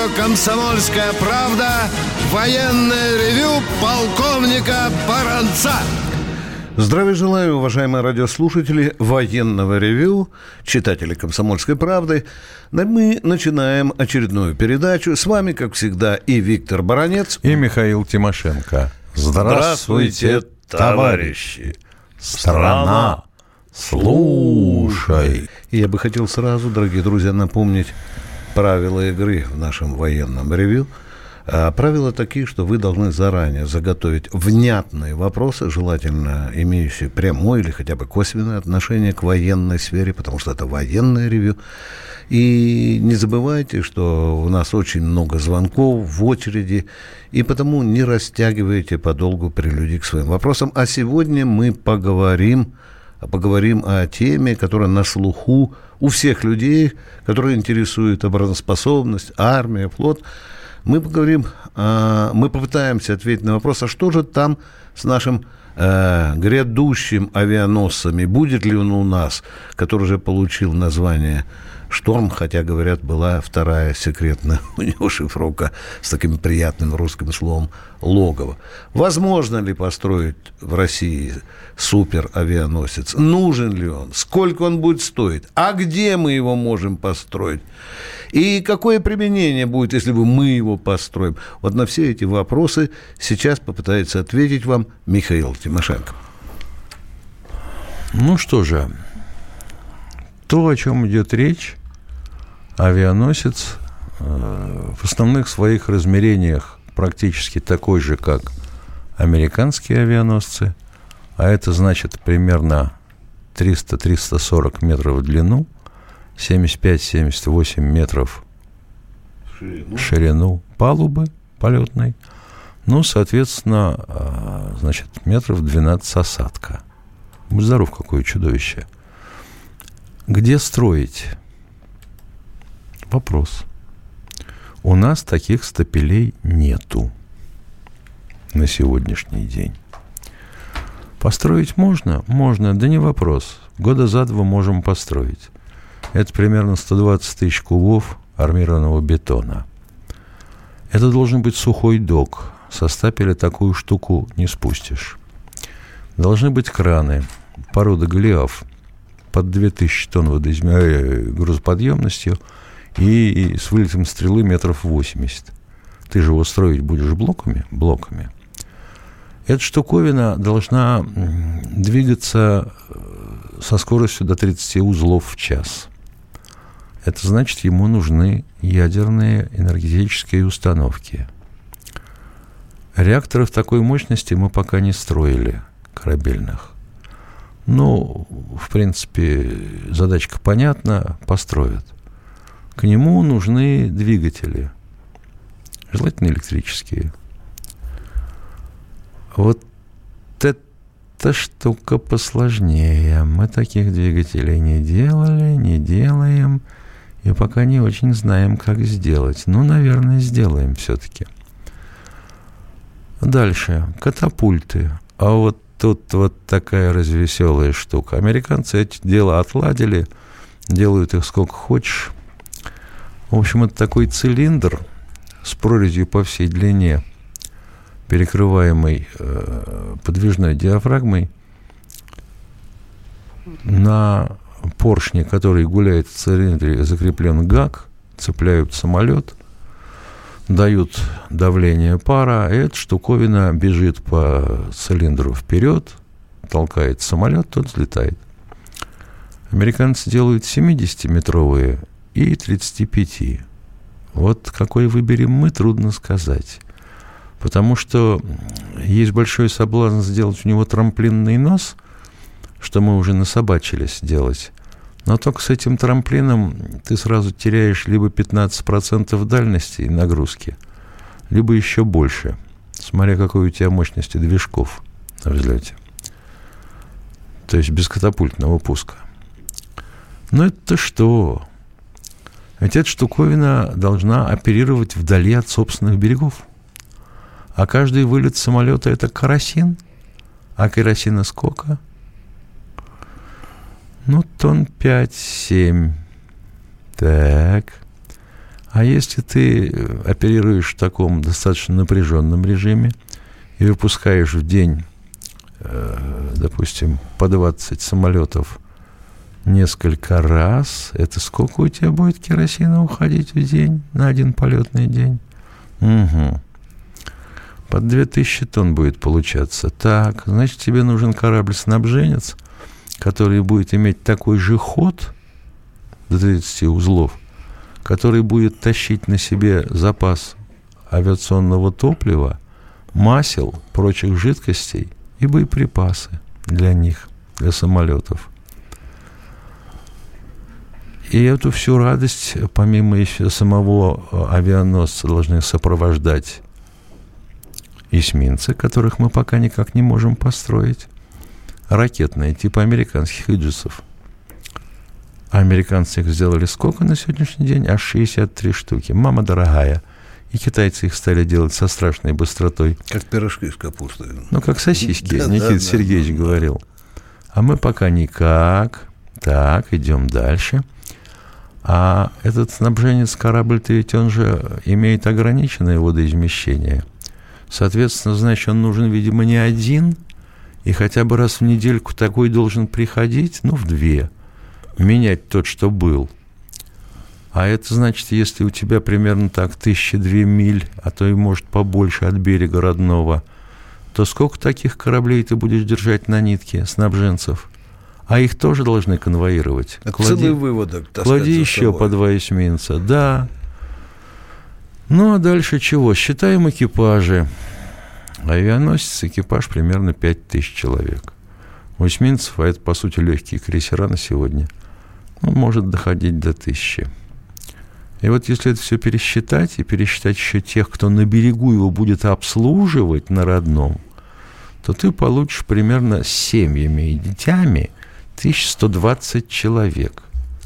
радио «Комсомольская правда» военное ревю полковника Баранца. Здравия желаю, уважаемые радиослушатели военного ревю, читатели «Комсомольской правды». Мы начинаем очередную передачу. С вами, как всегда, и Виктор Баранец. И Михаил Тимошенко. Здравствуйте, товарищи! Страна, слушай! И я бы хотел сразу, дорогие друзья, напомнить правила игры в нашем военном ревю. А правила такие, что вы должны заранее заготовить внятные вопросы, желательно имеющие прямое или хотя бы косвенное отношение к военной сфере, потому что это военное ревю. И не забывайте, что у нас очень много звонков в очереди, и потому не растягивайте подолгу прелюдии к своим вопросам. А сегодня мы поговорим, поговорим о теме, которая на слуху у всех людей, которые интересуют обороноспособность, армия, флот. Мы поговорим, а, мы попытаемся ответить на вопрос, а что же там с нашим э, грядущим авианосцами, будет ли он у нас, который уже получил название Шторм, хотя, говорят, была вторая секретная у него шифровка с таким приятным русским словом логово. Возможно ли построить в России суперавианосец? Нужен ли он? Сколько он будет стоить? А где мы его можем построить? И какое применение будет, если бы мы его построим? Вот на все эти вопросы сейчас попытается ответить вам Михаил Тимошенко. Ну что же, то, о чем идет речь, авианосец э, в основных своих размерениях практически такой же, как американские авианосцы, а это значит примерно 300-340 метров в длину, 75-78 метров ширину. ширину палубы полетной, ну, соответственно, э, значит, метров 12 осадка. Будь здоров, какое чудовище. Где строить? Вопрос. У нас таких стапелей нету на сегодняшний день. Построить можно? Можно, да не вопрос. Года за два можем построить. Это примерно 120 тысяч кубов армированного бетона. Это должен быть сухой док. Со стапеля такую штуку не спустишь. Должны быть краны, порода Голиаф, под 2000 тонн водоизме... Э, грузоподъемностью – и с вылетом стрелы метров 80. Ты же его строить будешь блоками? Блоками. Эта штуковина должна двигаться э, со скоростью до 30 узлов в час. Это значит, ему нужны ядерные энергетические установки. Реакторов такой мощности мы пока не строили, корабельных. Ну, в принципе, задачка понятна, построят – к нему нужны двигатели, желательно электрические. Вот эта штука посложнее. Мы таких двигателей не делали, не делаем, и пока не очень знаем, как сделать. Ну, наверное, сделаем все-таки. Дальше. Катапульты. А вот тут вот такая развеселая штука. Американцы эти дела отладили, делают их сколько хочешь. В общем, это такой цилиндр с прорезью по всей длине, перекрываемый э, подвижной диафрагмой. На поршне, который гуляет в цилиндре, закреплен гак, цепляют самолет, дают давление пара, и эта штуковина бежит по цилиндру вперед, толкает самолет, тот взлетает. Американцы делают 70-метровые и 35. Вот какой выберем мы, трудно сказать. Потому что есть большой соблазн сделать у него трамплинный нос, что мы уже насобачились делать. Но только с этим трамплином ты сразу теряешь либо 15% дальности и нагрузки, либо еще больше, смотря какой у тебя мощности движков на взлете. То есть без катапультного пуска. Но это что? Ведь эта штуковина должна оперировать вдали от собственных берегов. А каждый вылет самолета – это керосин. А керосина сколько? Ну, тонн 5-7. Так. А если ты оперируешь в таком достаточно напряженном режиме и выпускаешь в день, э, допустим, по 20 самолетов несколько раз, это сколько у тебя будет керосина уходить в день на один полетный день? Угу. Под 2000 тонн будет получаться. Так, значит, тебе нужен корабль-снабженец, который будет иметь такой же ход до 30 узлов, который будет тащить на себе запас авиационного топлива, масел, прочих жидкостей и боеприпасы для них, для самолетов. И эту всю радость, помимо еще самого э, авианосца, должны сопровождать эсминцы, которых мы пока никак не можем построить. Ракетные, типа американских иджисов. Американцы их сделали сколько на сегодняшний день? Аж 63 штуки. Мама дорогая. И китайцы их стали делать со страшной быстротой. Как пирожки с капустой. Ну, как сосиски, да, Никита да, Сергеевич да, говорил. А мы пока никак. Так, идем дальше. А этот снабженец корабль-то ведь он же имеет ограниченное водоизмещение. Соответственно, значит, он нужен, видимо, не один, и хотя бы раз в недельку такой должен приходить, ну, в две, менять тот, что был. А это значит, если у тебя примерно так тысяча две миль, а то и, может, побольше от берега родного, то сколько таких кораблей ты будешь держать на нитке, снабженцев? А их тоже должны конвоировать. Это клади, целый выводок. Клади еще по два эсминца, да. Ну, а дальше чего? Считаем экипажи. Авианосец, экипаж примерно 5000 человек. У эсминцев, а это, по сути, легкие крейсера на сегодня, он может доходить до тысячи. И вот если это все пересчитать, и пересчитать еще тех, кто на берегу его будет обслуживать на родном, то ты получишь примерно с семьями и детьми 1120 человек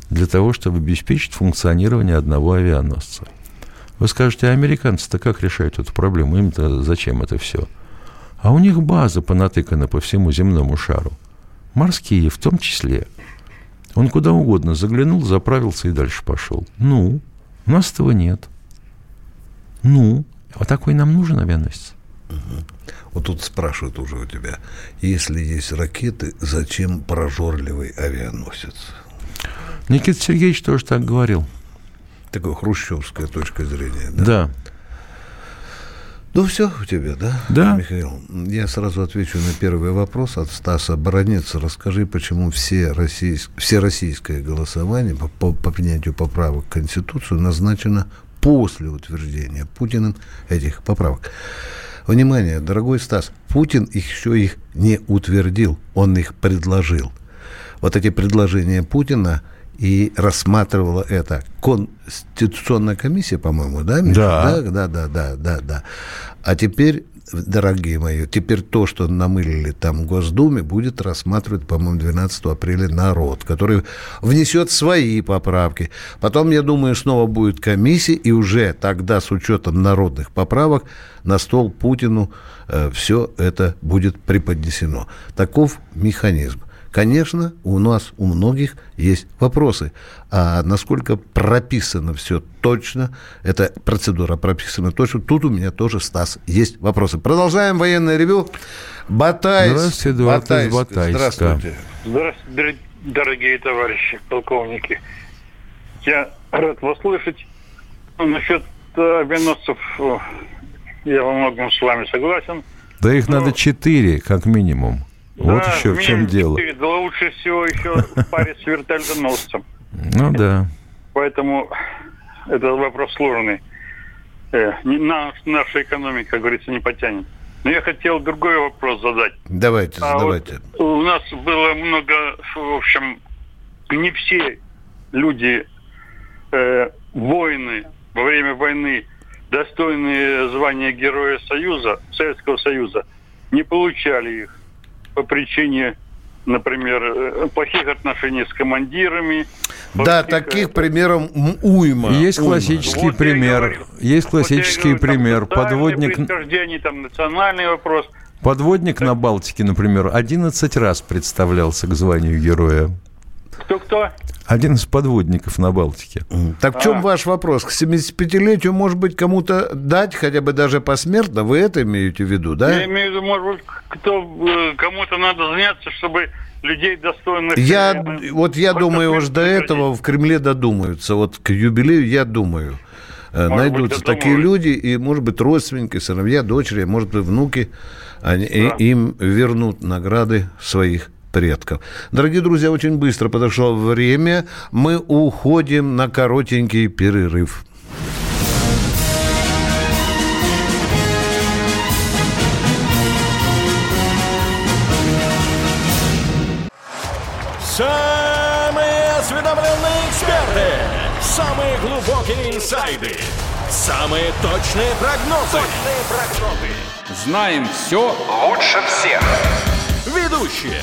для того, чтобы обеспечить функционирование одного авианосца. Вы скажете, а американцы-то как решают эту проблему? Им-то зачем это все? А у них база понатыкана по всему земному шару. Морские в том числе. Он куда угодно заглянул, заправился и дальше пошел. Ну, у нас этого нет. Ну, а такой нам нужен авианосец? Угу. Вот тут спрашивают уже у тебя, если есть ракеты, зачем прожорливый авианосец? Никита Сергеевич тоже так говорил такая хрущевская точка зрения. Да. да. Ну, все у тебя, да? Да. Михаил, я сразу отвечу на первый вопрос от Стаса Баранец. Расскажи, почему все, российск... все российское голосование по, по, по принятию поправок в Конституцию назначено после утверждения Путиным этих поправок. Внимание, дорогой Стас, Путин их еще их не утвердил, он их предложил. Вот эти предложения Путина – и рассматривала это Конституционная комиссия, по-моему, да, Миша? Да. да. Да, да, да, да, да. А теперь, дорогие мои, теперь то, что намылили там в Госдуме, будет рассматривать, по-моему, 12 апреля народ, который внесет свои поправки. Потом, я думаю, снова будет комиссия, и уже тогда с учетом народных поправок на стол Путину э, все это будет преподнесено. Таков механизм. Конечно, у нас у многих есть вопросы. А насколько прописано все точно, эта процедура прописана точно, тут у меня тоже, Стас, есть вопросы. Продолжаем военное ревю. Батайск. Здравствуйте, Эдуард Батайск. Батайска. Здравствуйте. Здравствуйте, дорогие товарищи полковники. Я рад вас слышать. Ну, насчет э, авианосцев я во многом с вами согласен. Да их Но... надо четыре, как минимум. Вот да, еще в чем дело. Лучше всего еще в паре с вертолетоносцем. Ну да. Поэтому это вопрос сложный. Э, на, наша экономика, как говорится, не потянет. Но я хотел другой вопрос задать. Давайте, а задавайте. Вот у нас было много, в общем, не все люди, э, воины во время войны, достойные звания Героя Союза, Советского Союза, не получали их по причине например, э, плохих отношений с командирами. Да, плохих... таких примеров уйма. Есть уйма. классический вот пример. Есть классический вот говорю, пример. Подводник. Там национальный вопрос. Подводник так. на Балтике, например, 11 раз представлялся к званию героя. Кто-кто? Один из подводников на Балтике. Так в чем ваш вопрос? К 75-летию, может быть, кому-то дать хотя бы даже посмертно? Вы это имеете в виду, да? Я имею в виду, может быть, кто, э, кому-то надо заняться, чтобы людей достойных... Я, вот я думаю, уж до людей. этого в Кремле додумаются. Вот к юбилею я думаю. э, Может Найдутся быть, такие додумаются. люди, и, может быть, родственники, сыновья, дочери, может быть, внуки, они, и- Да. им вернут награды своих предков. Дорогие друзья, очень быстро подошло время. Мы уходим на коротенький перерыв. Самые осведомленные эксперты, самые глубокие инсайды, самые точные прогнозы. Знаем все лучше всех. Ведущие.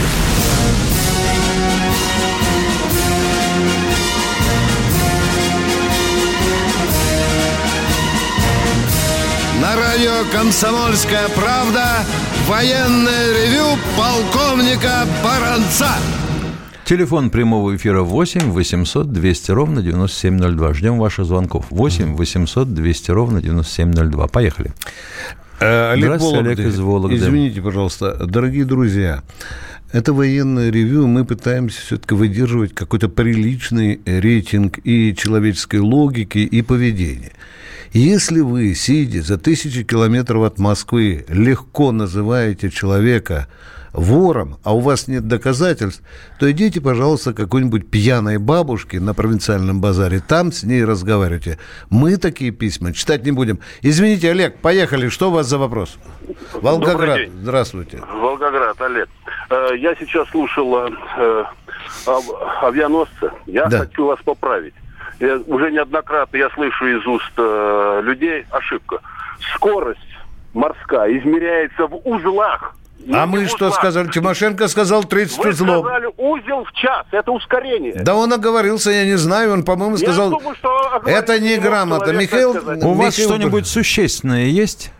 На радио «Комсомольская правда» военное ревю полковника Баранца. Телефон прямого эфира 8 800 200 ровно 9702. Ждем ваших звонков. 8 800 200 ровно 9702. Поехали. Э, Здравствуйте, Вологды. Олег из Вологды. Извините, пожалуйста, дорогие друзья. Это военное ревю, мы пытаемся все-таки выдерживать какой-то приличный рейтинг и человеческой логики, и поведения. Если вы, сидя за тысячи километров от Москвы, легко называете человека вором, а у вас нет доказательств, то идите, пожалуйста, к какой-нибудь пьяной бабушке на провинциальном базаре, там с ней разговаривайте. Мы такие письма читать не будем. Извините, Олег, поехали. Что у вас за вопрос? Волгоград, здравствуйте. Волгоград, Олег. Э, Я сейчас слушал э, э, ав- авианосца. Я Да. хочу вас поправить. Я, уже неоднократно я слышу из уст э, людей ошибка. Скорость морская измеряется в узлах. А Не мы в что узлах. сказали? Тимошенко сказал 30 Вы узлов. сказали узел в час. Это ускорение. Да он оговорился, я не знаю, он, по-моему, Я сказал... думаю, что Это неграмотно. Михаил-. У вас Михаил- что-нибудь существенное есть?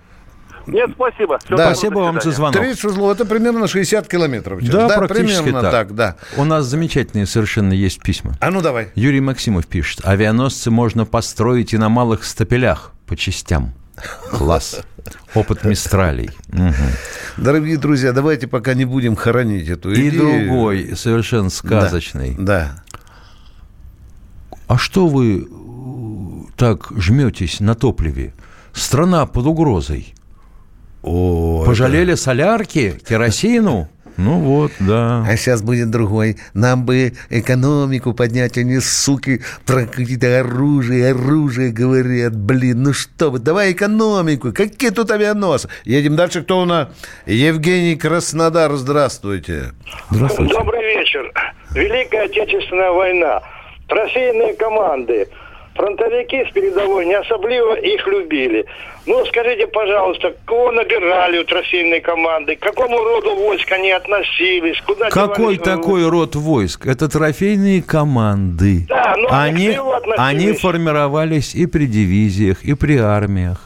Нет, спасибо. Всё, Да. Спасибо вам за звонок. 30 узлов, это примерно 60 километров. в час. Да, практически примерно так. так, да. У нас замечательные совершенно есть письма. А ну давай. Юрий Максимов пишет. Авианосцы можно построить и на малых стапелях по частям. Класс. Опыт Мистралей. Мгм. Дорогие друзья, давайте пока не будем хоронить эту И идею. другой, совершенно сказочный. Да. А что вы так жметесь на топливе? Страна под угрозой. О, Пожалели солярки, керосину? Ну вот, да. А сейчас будет другой. Нам бы экономику поднять, они, суки, про какие-то оружие, оружие говорят. Блин, ну что вы, давай экономику. Какие тут авианосы? Едем дальше. Кто у нас? Евгений Краснодар, здравствуйте. Здравствуйте. Добрый вечер. Великая Отечественная война. Трофейные команды. Фронтовики с передовой не особливо их любили. Ну, скажите, пожалуйста, кого набирали у трофейной команды? К какому роду войск они относились? Куда Какой девались? такой род войск? Это трофейные команды. Да, но они они, они формировались и при дивизиях, и при армиях.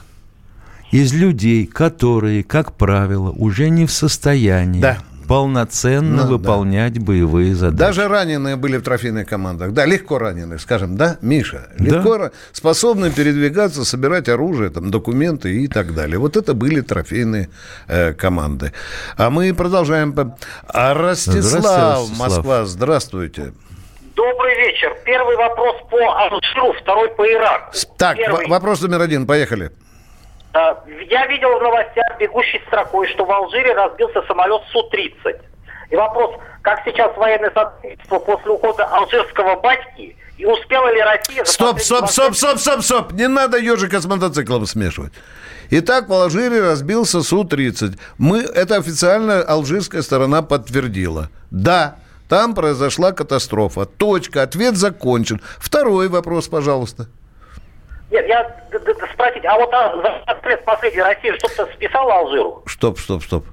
Из людей, которые, как правило, уже не в состоянии Да. Полноценно Ну, да. выполнять боевые задачи. Даже раненые были в трофейных командах. Да, легко раненые, скажем, да, Миша? Да. Легко ра- способны передвигаться, собирать оружие, там, документы и так далее. Вот это были трофейные э, команды. А мы продолжаем. А Ростислав, Здравствуйте, Ростислав. Москва, здравствуйте. Добрый вечер. Первый вопрос по Алжиру, второй по Ираку. Так, Первый. вопрос номер один, поехали. А, Я видел в новостях бегущей строкой, что в Алжире разбился самолет Су-30. И вопрос, как сейчас военное сотрудничество после ухода алжирского батьки, и успела ли Россия... Стоп, стоп, 20 стоп, стоп, стоп, стоп. Не надо ежика с мотоциклом смешивать. Итак, в Алжире разбился Су-30. Мы, это официально алжирская сторона подтвердила. Да, там произошла катастрофа. Точка. Ответ закончен. Второй вопрос, пожалуйста. Нет, я спросить, а вот а, за 20 лет последней Россия что-то списала Алжиру? Стоп, стоп, стоп.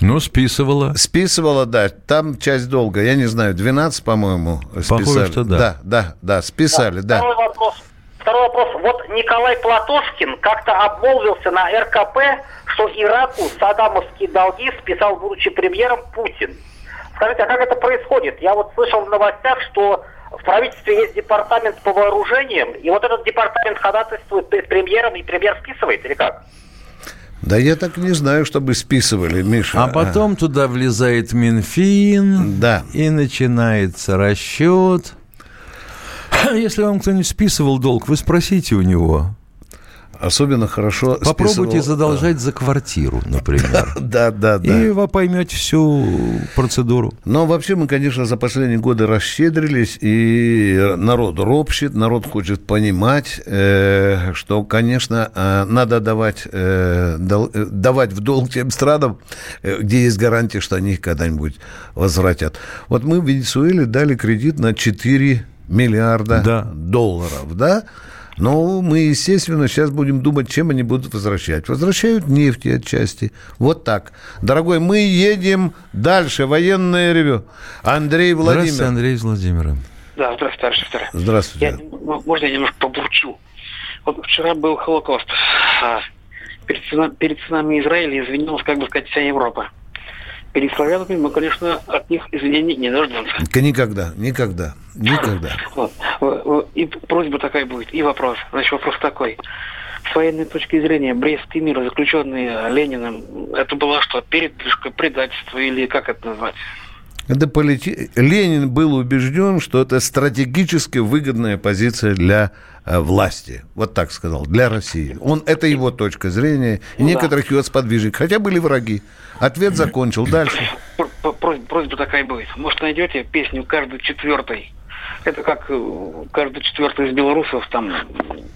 Ну, списывала. Списывала, да, там часть долга, я не знаю, 12, по-моему, списали. Похоже, что да. Да, да, да, списали, да. Второй вопрос. Второй вопрос. Вот Николай Платошкин как-то обмолвился на РКП, что Ираку саддамовские долги списал, будучи премьером, Путин. Скажите, а как это происходит? Я вот слышал в новостях, что в правительстве есть департамент по вооружениям, и вот этот департамент ходатайствует перед премьером, и премьер списывает, или как? Да я так не знаю, чтобы списывали, Миша. А потом туда влезает Минфин, Да. и начинается расчет. Если вам кто-нибудь списывал долг, вы спросите у него. Особенно хорошо Попробуйте списывал- задолжать за квартиру, например. Да, да, да. И вы поймете всю процедуру. Но вообще мы, конечно, за последние годы расщедрились, и народ ропщет, народ хочет понимать, э, что, конечно, э, надо давать, э, э, давать в долг тем странам, э, где есть гарантия, что они их когда-нибудь возвратят. Вот мы в Венесуэле дали кредит на 4 миллиарда Да. долларов, да? Но мы, естественно, сейчас будем думать, чем они будут возвращать. Возвращают нефти отчасти. Вот так. Дорогой, мы едем дальше. Военное ревю. Андрей Здравствуйте, Владимир. Андрей из Владимира. Да, здравствуйте, товарищ офицер. Я, Здравствуйте. м- можно я немножко побурчу? Вот вчера был Холокост. А, перед сынами Израиля извинилась, как бы сказать, вся Европа. Перед славянами мы, конечно, от них извинений не дождемся. Никогда, никогда, никогда. Вот. И просьба такая будет, и вопрос. Значит, вопрос такой. С военной точки зрения, Брестский мир, заключенный Лениным, это была что, передвижка, предательство или как это назвать? Это полити- Ленин был убежден, что это стратегически выгодная позиция для э, власти. Вот так сказал, для России. Он, это его точка зрения. И Ну да. некоторых его сподвижек. Хотя были враги. Ответ закончил. Дальше. Пр- пр- просьба, такая будет. Может, найдете песню каждый четвертый? Это как э, каждый четвертый из белорусов там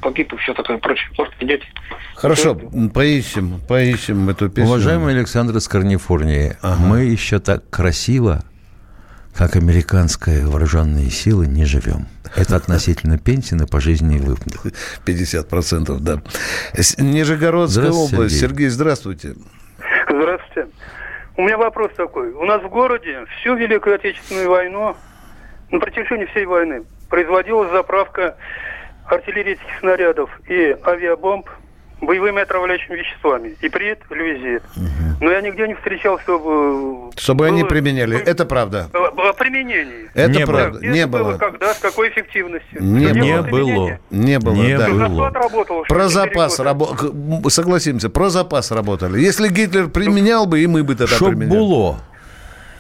погиб и все такое прочее. Может, найдете? Хорошо, м, поищем, поищем эту песню. Уважаемый Александр из Калифорнии, мы еще так красиво, как американские вооруженные силы, не живем. Это относительно пенсии на пожизненные выплаты. 50%, да. Нижегородская область. Сергей. Сергей, здравствуйте. Здравствуйте. У меня вопрос такой. У нас в городе всю Великую Отечественную войну, на протяжении всей войны, производилась заправка артиллерийских снарядов и авиабомб боевыми отравляющими веществами. Иприт, люизит. Но я нигде не встречал, чтобы... Чтобы они было- применяли. Это правда. О о применении. Это Не было. правда. Где Не было. Когда, с какой эффективностью? Не Не было. Не было, Не да. было. Работал Про запас года. работали. Согласимся, про запас работали. Если Гитлер применял бы, и мы бы тогда Чтоб применяли. было.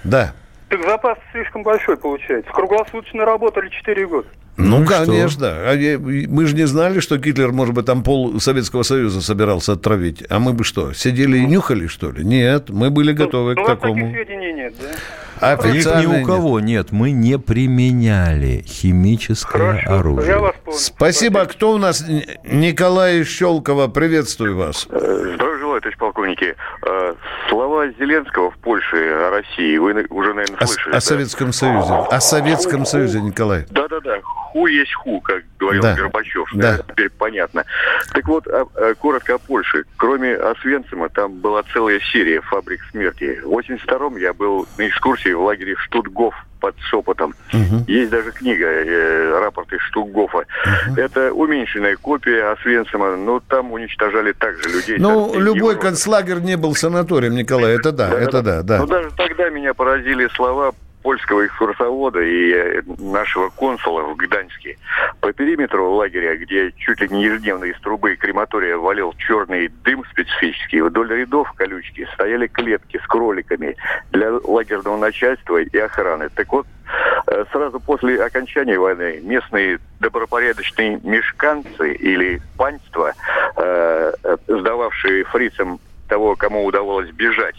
Да. Так запас слишком большой получается. Круглосуточно работали 4 года. Ну, Ну что? конечно. А я- Мы же не знали, что Гитлер, может быть, там пол Советского Союза собирался отравить. А мы бы что, сидели и нюхали, что ли? Нет, мы были готовы Ну, к у вас таких такому. сведений нет, да? Их ни у нет. кого нет. Мы не применяли химическое Хорошо, оружие. я вас понял. Спасибо. Кто у нас? Николай из Щелково. Приветствую вас. Здравия желаю, товарищ полковники. Э, Слова Зеленского в Польше о России вы уже, наверное, О, слышали. о да? Советском Союзе. О Советском Союзе, Николай. Да-да-да, ху есть ху, как говорил Да. Горбачев. Да. Да. Теперь понятно. Так вот, а- а, коротко о Польше. Кроме Освенцима, там была целая серия фабрик смерти. В 82-м я был на экскурсии в лагере Штутгоф под Шепотом. Есть даже книга э, «Рапорты Штутгофа». Это уменьшенная копия Освенцима, но там уничтожали также людей. Ну, любой концлагерь не был санаторием, Николай. Это да, это да, да. Но даже тогда меня поразили слова польского экскурсовода и э, нашего консула в Гданьске. По периметру лагеря, где чуть ли не ежедневно из трубы крематория валил черный дым специфический, вдоль рядов колючки стояли клетки с кроликами для лагерного начальства и охраны. Так вот, э, сразу после окончания войны местные добропорядочные мешканцы или панства, э, сдававшие фрицам того, кому удавалось бежать,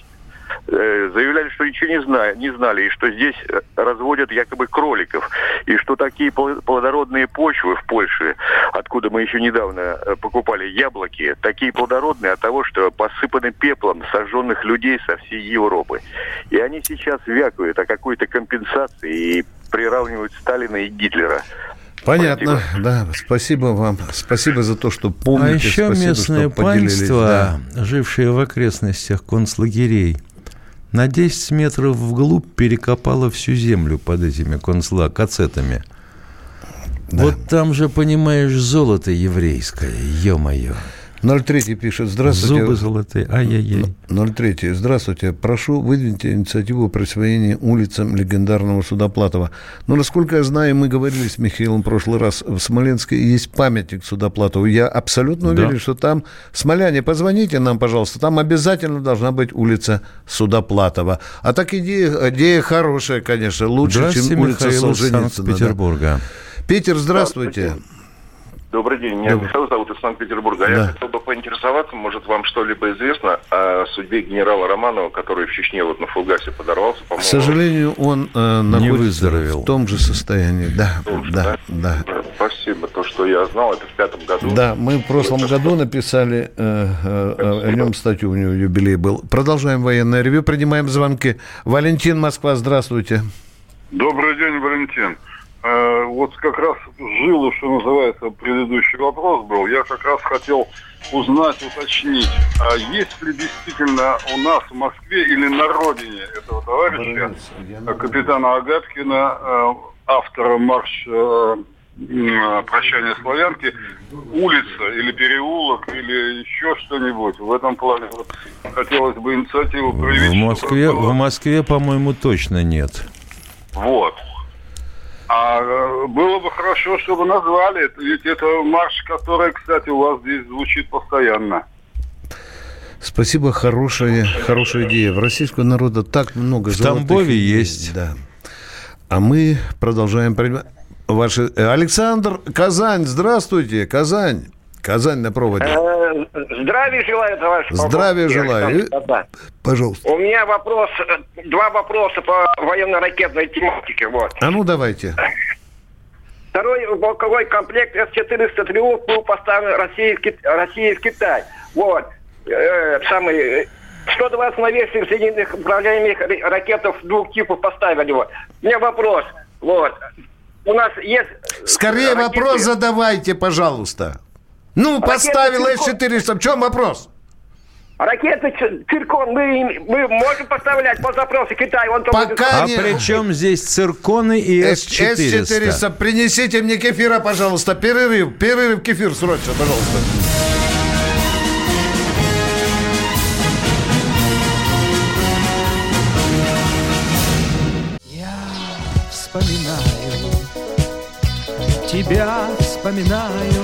заявляли, что ничего не, знали, не знали, и что здесь э, разводят якобы кроликов, и что такие пл- плодородные почвы в Польше, откуда мы еще недавно э, покупали яблоки, такие плодородные от того, что посыпаны пеплом сожженных людей со всей Европы. И они сейчас вякают о какой-то компенсации и приравнивают Сталина и Гитлера. Понятно, спасибо. да. Спасибо вам. Спасибо за то, что помните. А еще спасибо, местное что поделились. панство, Да. жившее в окрестностях концлагерей, на 10 метров вглубь перекопало всю землю под этими концла, кацетами. Вот там же, понимаешь, золото еврейское, ё-моё. 03 пишет, здравствуйте. Зубы золотые, ай-яй-яй. 03. Здравствуйте. Прошу, выдвиньте инициативу о присвоении улицам легендарного Судоплатова. Но, насколько я знаю, мы говорили с Михаилом в прошлый раз, в Смоленске есть памятник Судоплатову. Я абсолютно Да. уверен, что там, смоляне, позвоните нам, пожалуйста, там обязательно должна быть улица Судоплатова. А так идея, идея хорошая, конечно, лучше, Здравствуйте, чем улица Солженицына. да. Санкт-Петербурга. Питер, здравствуйте. Добрый день, меня Добрый. Михаил зовут из Санкт-Петербурга. А Да. Я хотел бы поинтересоваться, может, вам что-либо известно о судьбе генерала Романова, который в Чечне вот на Фугасе подорвался, К по-моему. сожалению, он э, находится выздоровел. в том же состоянии. Да, Тоже, да, да. Да, Спасибо. То, что я знал, это в пятом году. Да, мы в прошлом году написали э, э, о нем статью, у него юбилей был. Продолжаем военное ревю, принимаем звонки. Валентин, Москва, здравствуйте. Добрый день, Валентин. Э, Вот как раз жило, что называется, предыдущий вопрос был. Я как раз хотел узнать, уточнить, а есть ли действительно у нас в Москве или на родине этого товарища, капитана Агаткина, э, автора марш э, «Прощание славянки», улица или переулок или еще что-нибудь. В этом плане вот хотелось бы инициативу проявить. В Москве, в Москве, по-моему, точно нет. Вот. А э, было бы хорошо, чтобы назвали это, ведь это марш, который, кстати, у вас здесь звучит постоянно. Спасибо, хорошая, хорошая идея. В российского народа так много В золотых Тамбове идей. есть. Да. А мы продолжаем принимать ваши... э, Александр, Казань, здравствуйте, Казань. Казань на проводе. Э, Здравия желаю, товарищ. Здравия желаю. Пожалуйста. У меня вопрос, э, два вопроса по военно-ракетной тематике. Вот. А ну давайте. Второй полковой комплект С-400 «Триумф» был поставлен Россией в, Кит- Россией в Китай. Вот. Э, самый... э, 120 новейших зенитных управляемых ра- ракетов двух типов поставили. Вот. У меня вопрос. Вот. У нас есть... Скорее ракеты- вопрос задавайте, пожалуйста. Ну, Ракеты поставил «Циркон». С-400. В чем вопрос? Ракеты «Циркон» мы, мы можем поставлять по запросу Китая. Он только- Пока А не... при чем здесь цирконы и С-400? С-400. Принесите мне кефира, пожалуйста. Перерыв. Перерыв кефир срочно, пожалуйста. вспоминаю, тебя вспоминаю.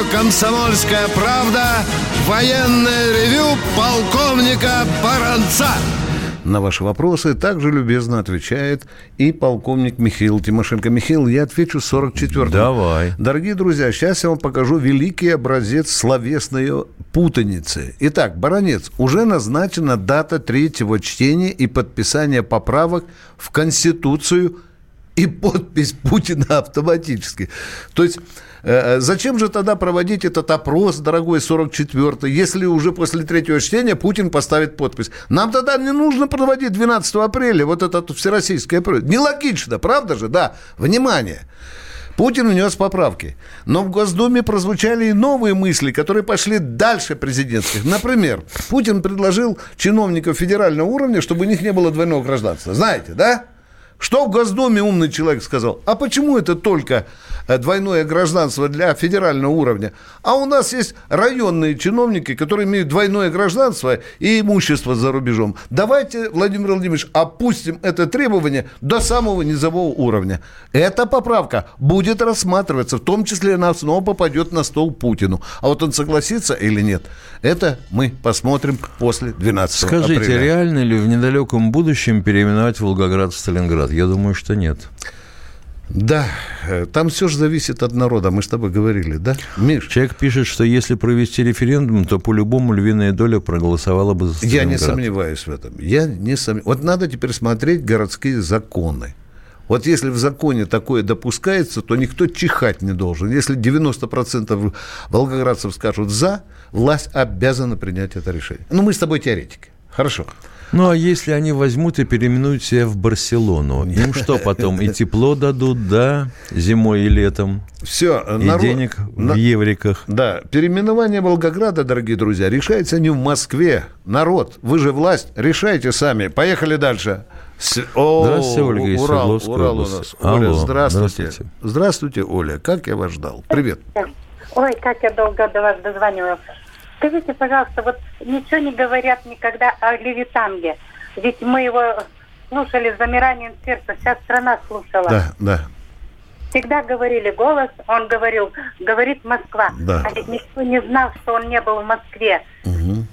Радио «Комсомольская правда» военное ревю полковника Баранца. На ваши вопросы также любезно отвечает и полковник Михаил Тимошенко. Михаил, я отвечу 44-м. Давай. Дорогие друзья, сейчас я вам покажу великий образец словесной путаницы. Итак, Баранец, уже назначена дата третьего чтения и подписания поправок в Конституцию и подпись Путина автоматически. То есть, зачем же тогда проводить этот опрос, дорогой 44-й, если уже после третьего чтения Путин поставит подпись? Нам тогда не нужно проводить 12 апреля вот это всероссийское... про- Нелогично, правда же? Да. Внимание. Путин внес поправки. Но в Госдуме прозвучали и новые мысли, которые пошли дальше президентских. Например, Путин предложил чиновников федерального уровня, чтобы у них не было двойного гражданства. Знаете, да? Что в Госдуме умный человек сказал? А почему это только э, двойное гражданство для федерального уровня? А у нас есть районные чиновники, которые имеют двойное гражданство и имущество за рубежом. Давайте, Владимир Владимирович, опустим это требование до самого низового уровня. Эта поправка будет рассматриваться, в том числе она снова попадет на стол Путину. А вот он согласится или нет, это мы посмотрим после 12 Скажите, апреля. реально ли в недалеком будущем переименовать Волгоград в Сталинград? Я думаю, что нет. Да, э, там все же зависит от народа, мы с тобой говорили, да? Миш? Человек пишет, что если провести референдум, то по-любому львиная доля проголосовала бы за Я не Сталинград. сомневаюсь в этом. Я не сомневаюсь. Вот надо теперь смотреть городские законы. Вот если в законе такое допускается, то никто чихать не должен. Если 90% волгоградцев скажут «за», власть обязана принять это решение. Ну, мы с тобой теоретики. Хорошо. Ну, а если они возьмут и переименуют себя в Барселону, им что потом? И тепло дадут, да, зимой и летом? Все, И денег в евриках. Да, переименование Волгограда, дорогие друзья, решается не в Москве. Народ, вы же власть, решайте сами. Поехали дальше. С- О, Здравствуйте, Ольга из Урал, Свердловской Урал у нас. Оля, Алло, здравствуйте. здравствуйте. Здравствуйте, Оля. Как я вас ждал? Привет. Ой, как я долго до вас дозваниваю. Скажите, пожалуйста, вот ничего не говорят никогда о Левитанге. Ведь мы его слушали с замиранием сердца, вся страна слушала. Да, да. Всегда говорили голос, он говорил, говорит Москва. Да. А ведь никто не знал, что он не был в Москве.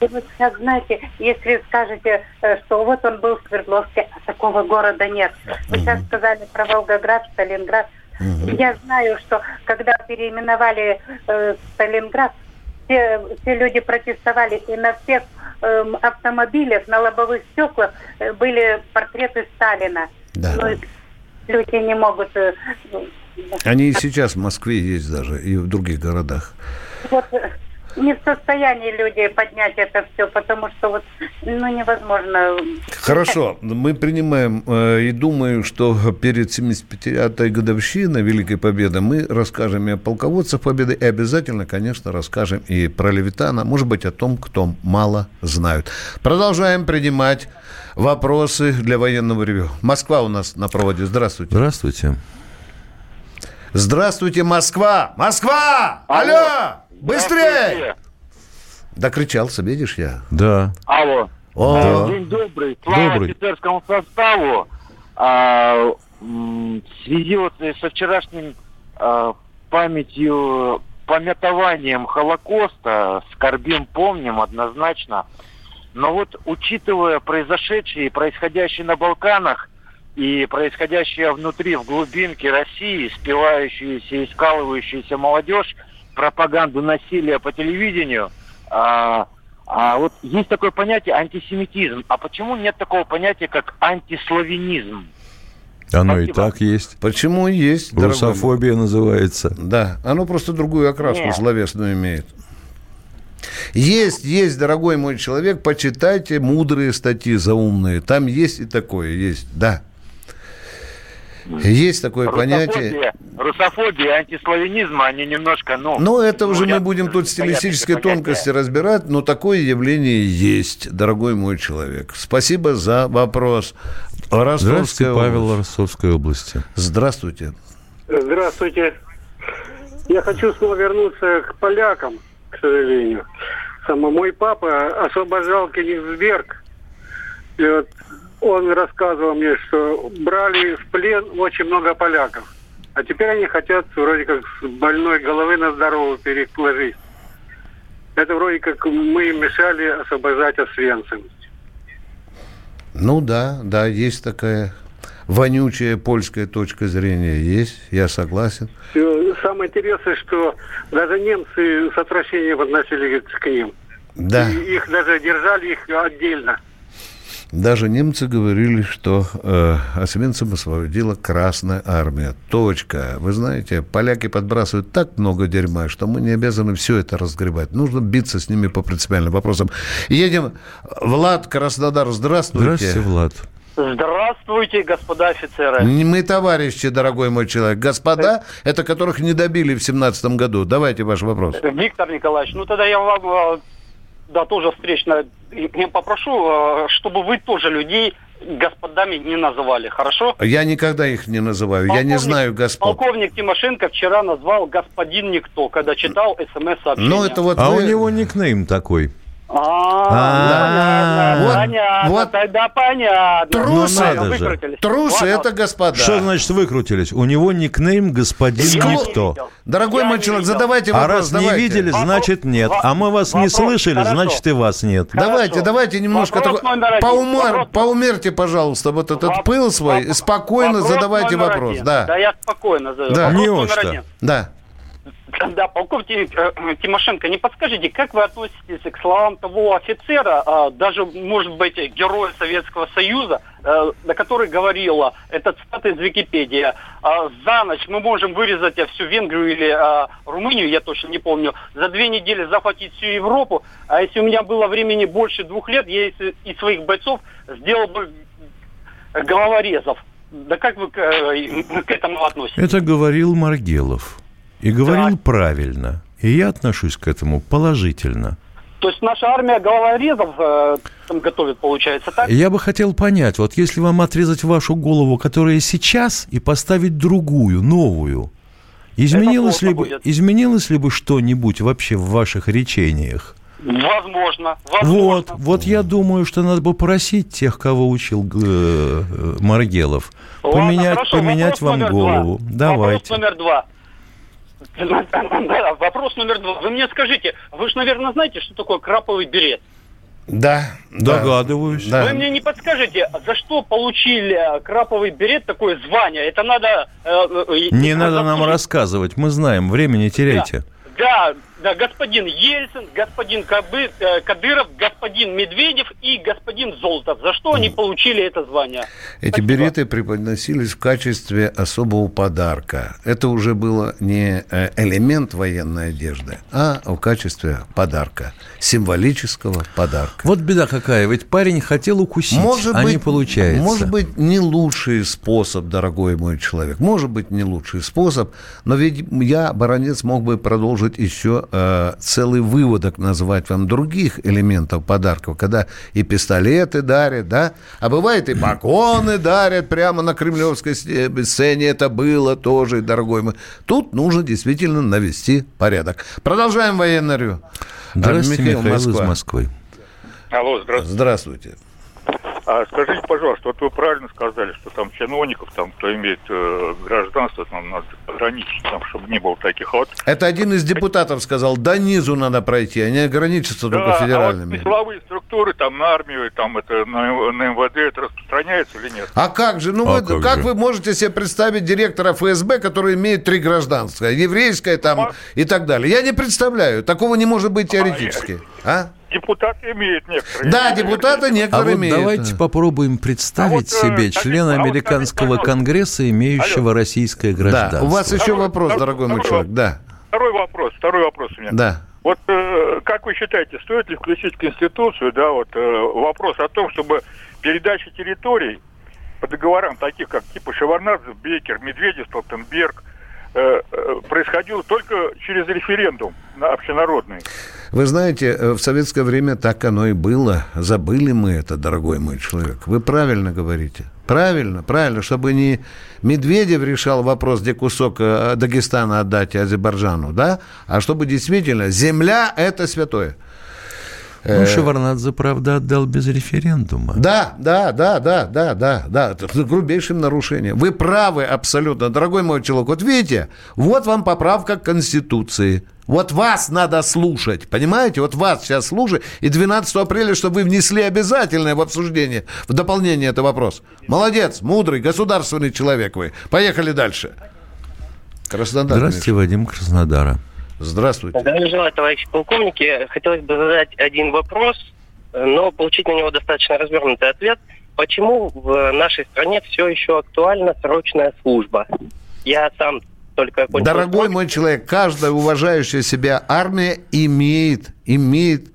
И вот сейчас, знаете, если скажете, э, что вот он был в Свердловске, а такого города нет. Вы сейчас сказали про Волгоград, Сталинград. Я знаю, что когда переименовали э, Сталинград, все, все люди протестовали, и на всех эм, автомобилях, на лобовых стеклах э, были портреты Сталина. Да. Ну, люди не могут... э, Они и сейчас в Москве есть даже, и в других городах. вот э, не в состоянии люди поднять это все, потому что вот ну невозможно. Хорошо, мы принимаем э, и думаю, что перед 75-й годовщиной Великой Победы мы расскажем и о полководцах Победы, и обязательно, конечно, расскажем и про Левитана, может быть, о том, кто мало знают. Продолжаем принимать вопросы для военного ревю. Москва у нас на проводе. Здравствуйте. Здравствуйте. Здравствуйте, Москва! Москва! Алло! Быстрее! Докричался, видишь я? Да. Алло. О. День добрый. Слава Добрый. офицерскому составу. А, в связи вот со вчерашним а, памятью, памятованием Холокоста, скорбим, помним однозначно. Но вот учитывая произошедшее и происходящее на Балканах, и происходящее внутри, в глубинке России, спивающуюся и скалывающуюся молодежь, пропаганду насилия по телевидению, а, а вот есть такое понятие антисемитизм. А почему нет такого понятия, как антиславянизм? Оно и так есть. Почему есть? дорогой? Русофобия называется. Да, оно просто другую окраску Нет. словесную имеет. Есть, есть, дорогой мой человек, почитайте мудрые статьи заумные. Там есть и такое, есть, да. Есть такое понятие. Русофобия, русофобия и антиславянизм, они немножко, ну... Ну, это уже мы будем тут стилистические понятия. тонкости разбирать, но такое явление есть, дорогой мой человек. Спасибо за вопрос. Ростовская Здравствуйте, Павел. Ростовской области. Здравствуйте. Здравствуйте. Я хочу снова вернуться к полякам, к сожалению. Сам мой папа освобождал Кенигсберг. И вот он рассказывал мне, что брали в плен очень много поляков. А теперь они хотят вроде как с больной головы на здоровую переложить. Это вроде как мы им мешали освобождать Освенцим. Ну да, да, есть такая вонючая польская точка зрения. Есть, я согласен. Самое интересное, что даже немцы с отвращением относились к ним. Да. И их даже держали их отдельно. Даже немцы говорили, что э, Освенцим освободила Красная Армия. Точка. Вы знаете, поляки подбрасывают так много дерьма, что мы не обязаны все это разгребать. Нужно биться с ними по принципиальным вопросам. Едем. Влад, Краснодар, здравствуйте. Здравствуйте, Влад. Здравствуйте, господа офицеры. Мы товарищи, дорогой мой человек. Господа, это которых не добили в семнадцатом году. Давайте ваш вопрос. Виктор Николаевич, ну тогда я вам, э, да, тоже встречно я попрошу, э, чтобы вы тоже людей господами не называли, хорошо? Я никогда их не называю. Я не Полковник- знаю господ. Полковник Тимошенко вчера назвал господин Никто, когда читал смс-сообщение. Ну, это вот А вы- у него никнейм такой. А, А, понятно, вот- понятно, вот. тогда понятно. Трусы, Ну, же. Трусы это господа. Что значит выкрутились? У него никнейм господин Скло- Никто. Дорогой мой человек, задавайте А вопрос. раз не видели, значит нет. А мы вас не слышали, хорошо. значит и вас нет. Давайте, давайте немножко Вопрос такой- поумер- Вопрос- поумерьте, пожалуйста, вот этот пыл свой, спокойно Вопрос задавайте вопрос. Да. Да, я спокойно задаю. Да. Вопрос номер один. Да. Да, полковник э, Тимошенко, не подскажите, как вы относитесь к словам того офицера, а, даже, может быть, героя Советского Союза, э, на который говорила, это цитата из Википедии, а, за ночь мы можем вырезать всю Венгрию или а, Румынию, я точно не помню, за две недели захватить всю Европу, а если у меня было времени больше двух лет, я из, своих бойцов сделал бы головорезов. Да как вы э, к этому относитесь? Это говорил Маргелов. И говорил правильно. И я отношусь к этому положительно. То есть наша армия головорезов э, там готовит, получается, так? Я бы хотел понять, вот если вам отрезать вашу голову, которая сейчас, и поставить другую, новую, изменилось ли, бы, будет. изменилось ли бы что-нибудь вообще в ваших речениях? Возможно. возможно. Вот, вот я думаю, что надо бы просить тех, кого учил э, Маргелов, Ладно, поменять, хорошо, поменять вопрос вам голову. два. Давайте. Вопрос номер два. Вопрос номер два. Вы мне скажите, вы же, наверное, знаете, что такое краповый берет? Да. да. Догадываюсь. Да. Вы мне не подскажете, за что получили э, краповый берет такое звание? Это надо... э, э, Не э, надо нам заслужить. рассказывать, мы знаем, время не теряйте. Да, да, господин Ельцин, господин Кабы- э, Кадыров, господин Медведев и господин Золотов. За что они получили это звание? Эти береты преподносились в качестве особого подарка. Это уже было не э, элемент военной одежды, а в качестве подарка, символического подарка. Вот беда какая, ведь парень хотел укусить, а не получается. Может быть, не лучший способ, дорогой мой человек. Может быть, не лучший способ, но ведь я, баронец, мог бы продолжить еще э, целый выводок назвать вам других элементов подарков, когда и пистолеты дарят, да, а бывает и погоны дарят прямо на кремлевской сцене. Это было тоже, дорогой мой. Тут нужно действительно навести порядок. Продолжаем военное ревю. Здравствуйте, Михаил, Михаил, из. Москвы. Алло, здравствуйте. Здравствуйте. А скажите, пожалуйста, вот вы правильно сказали, что там чиновников, там, кто имеет э, гражданство, там надо ограничить, там, чтобы не было таких. А вот Это один из депутатов сказал, до низу надо пройти, а не ограничиться только Да, а вот федеральными. силовые структуры, там, на армию, там, это, на, на МВД, это распространяется или нет? А как же? Ну, А вы, как как, же? вы можете себе представить директора ФСБ, который имеет три гражданства? Еврейское там и так далее. Я не представляю. Такого не может быть теоретически. А? Депутаты имеют некоторые. Да, депутаты А некоторые вот имеют. давайте попробуем представить себе члена американского конгресса, имеющего российское гражданство. Да, у вас еще Второй- вопрос, второй- дорогой мой человек. Да, Второй вопрос, второй вопрос у меня. да. Вот э, как вы считаете, стоит ли включить в Конституцию, да, вот э, вопрос о том, чтобы передача территорий по договорам таких, как типа Шеварнадзе, Бекер, Медведев, Столтенберг, происходило только через референдум на общенародный. Вы знаете, э, в советское время так оно и было. Забыли мы это, дорогой мой человек. Вы правильно говорите. Правильно, правильно, чтобы не Медведев решал вопрос, где кусок э, Дагестана отдать Азербайджану, да, а чтобы действительно земля – это святое. Ну, Э, Шеварнадзе, правда, отдал без референдума. Да, да, да, да, да, да, да, это грубейшим нарушением. Вы правы абсолютно, дорогой мой человек. Вот видите, вот вам поправка к Конституции. Вот вас надо слушать, понимаете? Вот вас сейчас слушать. И 12 апреля, чтобы вы внесли обязательное в обсуждение, в дополнение это вопрос. Молодец, мудрый, государственный человек вы. Поехали дальше. Краснодар. Здравствуйте, Вадим Краснодара. Здравствуйте. Здравия желаю, товарищи полковники. Хотелось бы задать один вопрос, но получить на него достаточно развернутый ответ. Почему в нашей стране все еще актуальна срочная служба? Я сам только окончил... Дорогой мой человек, каждая уважающая себя армия имеет, имеет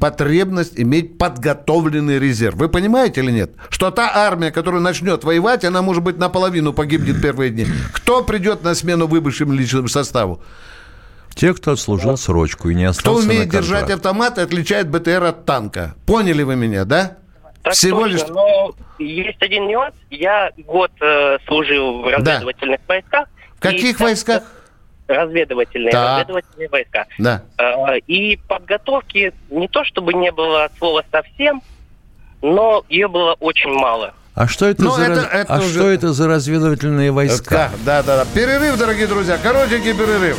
потребность иметь подготовленный резерв. Вы понимаете или нет? Что та армия, которая начнет воевать, она, может быть, наполовину погибнет первые дни. Кто придет на смену выбывшему личному составу? Те, кто отслужил срочку и не Кто остался умеет на держать автомат и отличает БТР от танка? Поняли вы меня, да? Так Всего точно, лишь- но есть один нюанс. Я год э, служил в разведывательных войсках. В каких и- войсках? Разведывательные, Так. разведывательные войска. Да. Э, И подготовки не то чтобы не было от слова совсем, но ее было очень мало. А что это, Ну, за, это- раз- это а уже- что это за разведывательные войска? Да, да, да. Перерыв, дорогие друзья. Коротенький перерыв.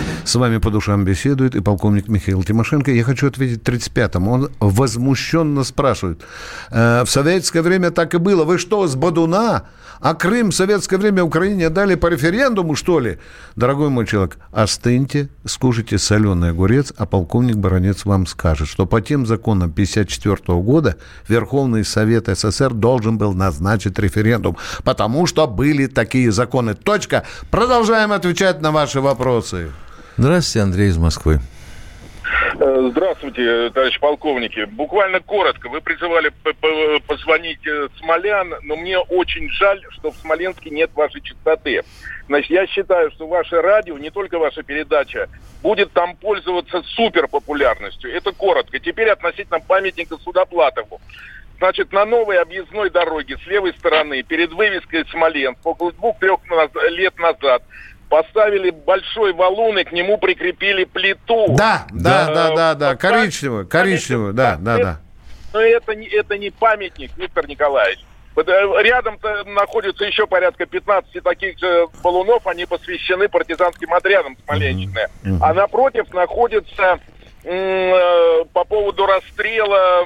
С вами по душам беседует и полковник Михаил Тимошенко. Я хочу ответить 35-му. Он возмущенно спрашивает. «Э, в советское время так и было. Вы что, с Бадуна? А Крым в советское время Украине дали по референдуму, что ли? Дорогой мой человек, остыньте, скушайте соленый огурец, а полковник Баранец вам скажет, что по тем законам 54 года Верховный Совет СССР должен был назначить референдум, потому что были такие законы. Точка. Продолжаем отвечать на ваши вопросы. Здравствуйте, Андрей из Москвы. Э, Здравствуйте, товарищ полковники. Буквально коротко. Вы призывали позвонить э, Смолян, но мне очень жаль, что в Смоленске нет вашей частоты. Значит, я считаю, что ваше радио, не только ваша передача, будет там пользоваться супер популярностью. Это коротко. Теперь относительно памятника Судоплатову. Значит, на новой объездной дороге с левой стороны, перед вывеской Смоленск, около двух-трех лет назад, поставили большой валун и к нему прикрепили плиту. Да, да, Э, да, да, да, вот коричневую, коричневую, да, да, да. Но это не, это не памятник, Виктор Николаевич. Э, Рядом-то находится еще порядка 15 таких же балунов, они посвящены партизанским отрядам Смоленщины. А напротив находится э, по поводу расстрела,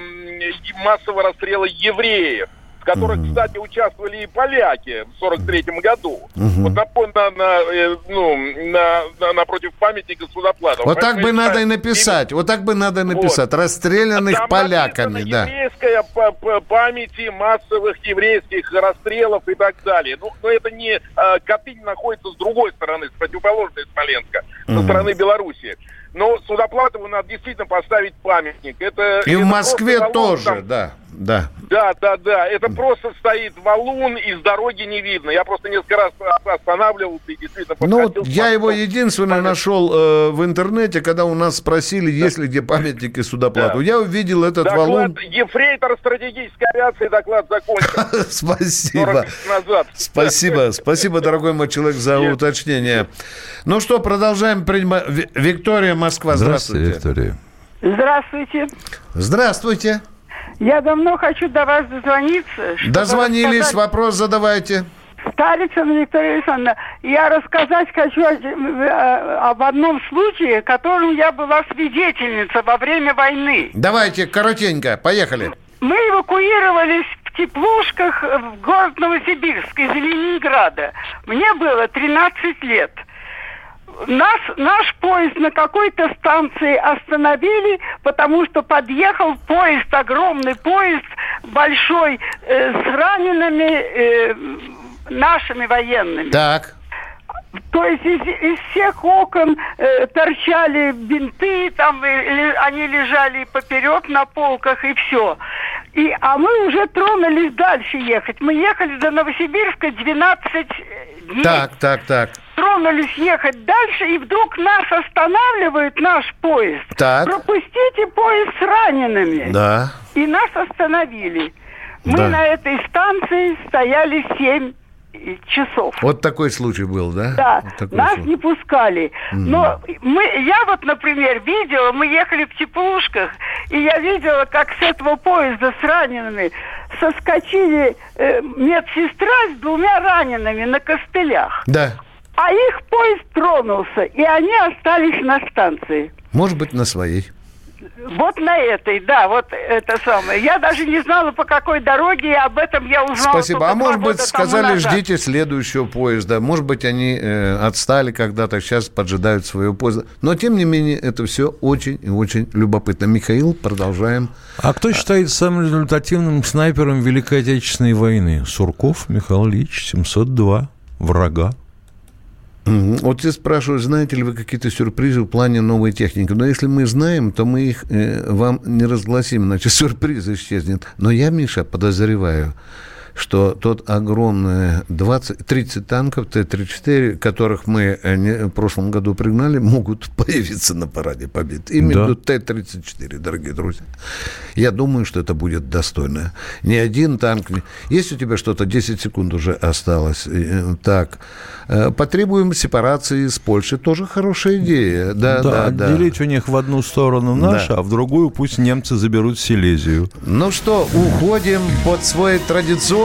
массового расстрела евреев, в которых, кстати, участвовали и поляки в 43 году. Вот напо- на, на, э, ну, на- на- напротив памятника Судоплатова. Вот так бы надо и написать, вот так бы надо и написать. Вот. Расстрелянных Там поляками, да. Еврейская па- па- памяти массовых еврейских расстрелов и так далее. Ну, но это не... э, Катынь находится с другой стороны, с противоположной Смоленска, со Мгм. стороны Белоруссии. Но Судоплатову надо действительно поставить памятник. Это, И в это Москве просто валун тоже, там. да, да. Да, да, да. Это просто стоит валун, и с дороги не видно. Я просто несколько раз останавливался и действительно Ну, я его единственное нашел э, в интернете, когда у нас спросили, есть ли где памятники Судоплату. Да. Я увидел этот Доклад валун. Ефрейтор стратегической авиации доклад закончен. Спасибо. 40 лет назад. Спасибо, спасибо, дорогой мой человек, за уточнение. Ну что, продолжаем принимать. Ви- Виктория, Москва, здравствуйте. Виктория. Здравствуйте. Здравствуйте. Я давно хочу до вас дозвониться. Дозвонились, рассказать- вопрос задавайте. Старицына Виктория Александровна, я рассказать хочу э, об одном случае, которым я была свидетельница во время войны. Давайте, коротенько, поехали. Мы эвакуировались в теплушках в город Новосибирск из Ленинграда. Мне было 13 лет. Нас, наш поезд на какой-то станции остановили, потому что подъехал поезд, огромный поезд, большой, э, с ранеными э, нашими военными. Так. То есть из, из всех окон э, торчали бинты, там э, ле- они лежали поперек на полках и все. И, а мы уже тронулись дальше ехать. Мы ехали до Новосибирска 12 дней. Так, так, так. Тронулись ехать дальше, и вдруг нас останавливает наш поезд. Так. Пропустите поезд с ранеными. Да. И нас остановили. Мы Да. на этой станции стояли 7 часов. Вот такой случай был, да? Да, Вот нас случай. не пускали. Но мы, я вот, например, видела, мы ехали в теплушках, и я видела, как с этого поезда с ранеными соскочили э, медсестра с двумя ранеными на костылях. Да. А их поезд тронулся, и они остались на станции. Может быть, на своей. Вот на этой, да, вот это самое. Я даже не знала, по какой дороге, и об этом я узнала. Спасибо. А может быть, сказали, назад. ждите следующего поезда. Может быть, они э, отстали когда-то, сейчас поджидают своего поезда. Но, тем не менее, это все очень и очень любопытно. Михаил, продолжаем. А кто считает самым результативным снайпером Великой Отечественной войны? Сурков Михаил Ильич, 702, врага. Вот здесь спрашивают, знаете ли вы какие-то сюрпризы в плане новой техники. Но если мы знаем, то мы их э, вам не разгласим, иначе сюрприз исчезнет. Но я, Миша, подозреваю, что тот огромный 20, 30 танков Т-34, которых мы э, в прошлом году пригнали, могут появиться на параде побед. Именно Да. Т-34, дорогие друзья. Я думаю, что это будет достойно. Ни один танк... Есть у тебя что-то? 10 секунд уже осталось. Э, Так. Э, Потребуем сепарации с Польшей. Тоже хорошая идея. Да, да, да. отделить у них в одну сторону наше, Да. а в другую пусть немцы заберут Силезию. Ну что, уходим под свой традиционный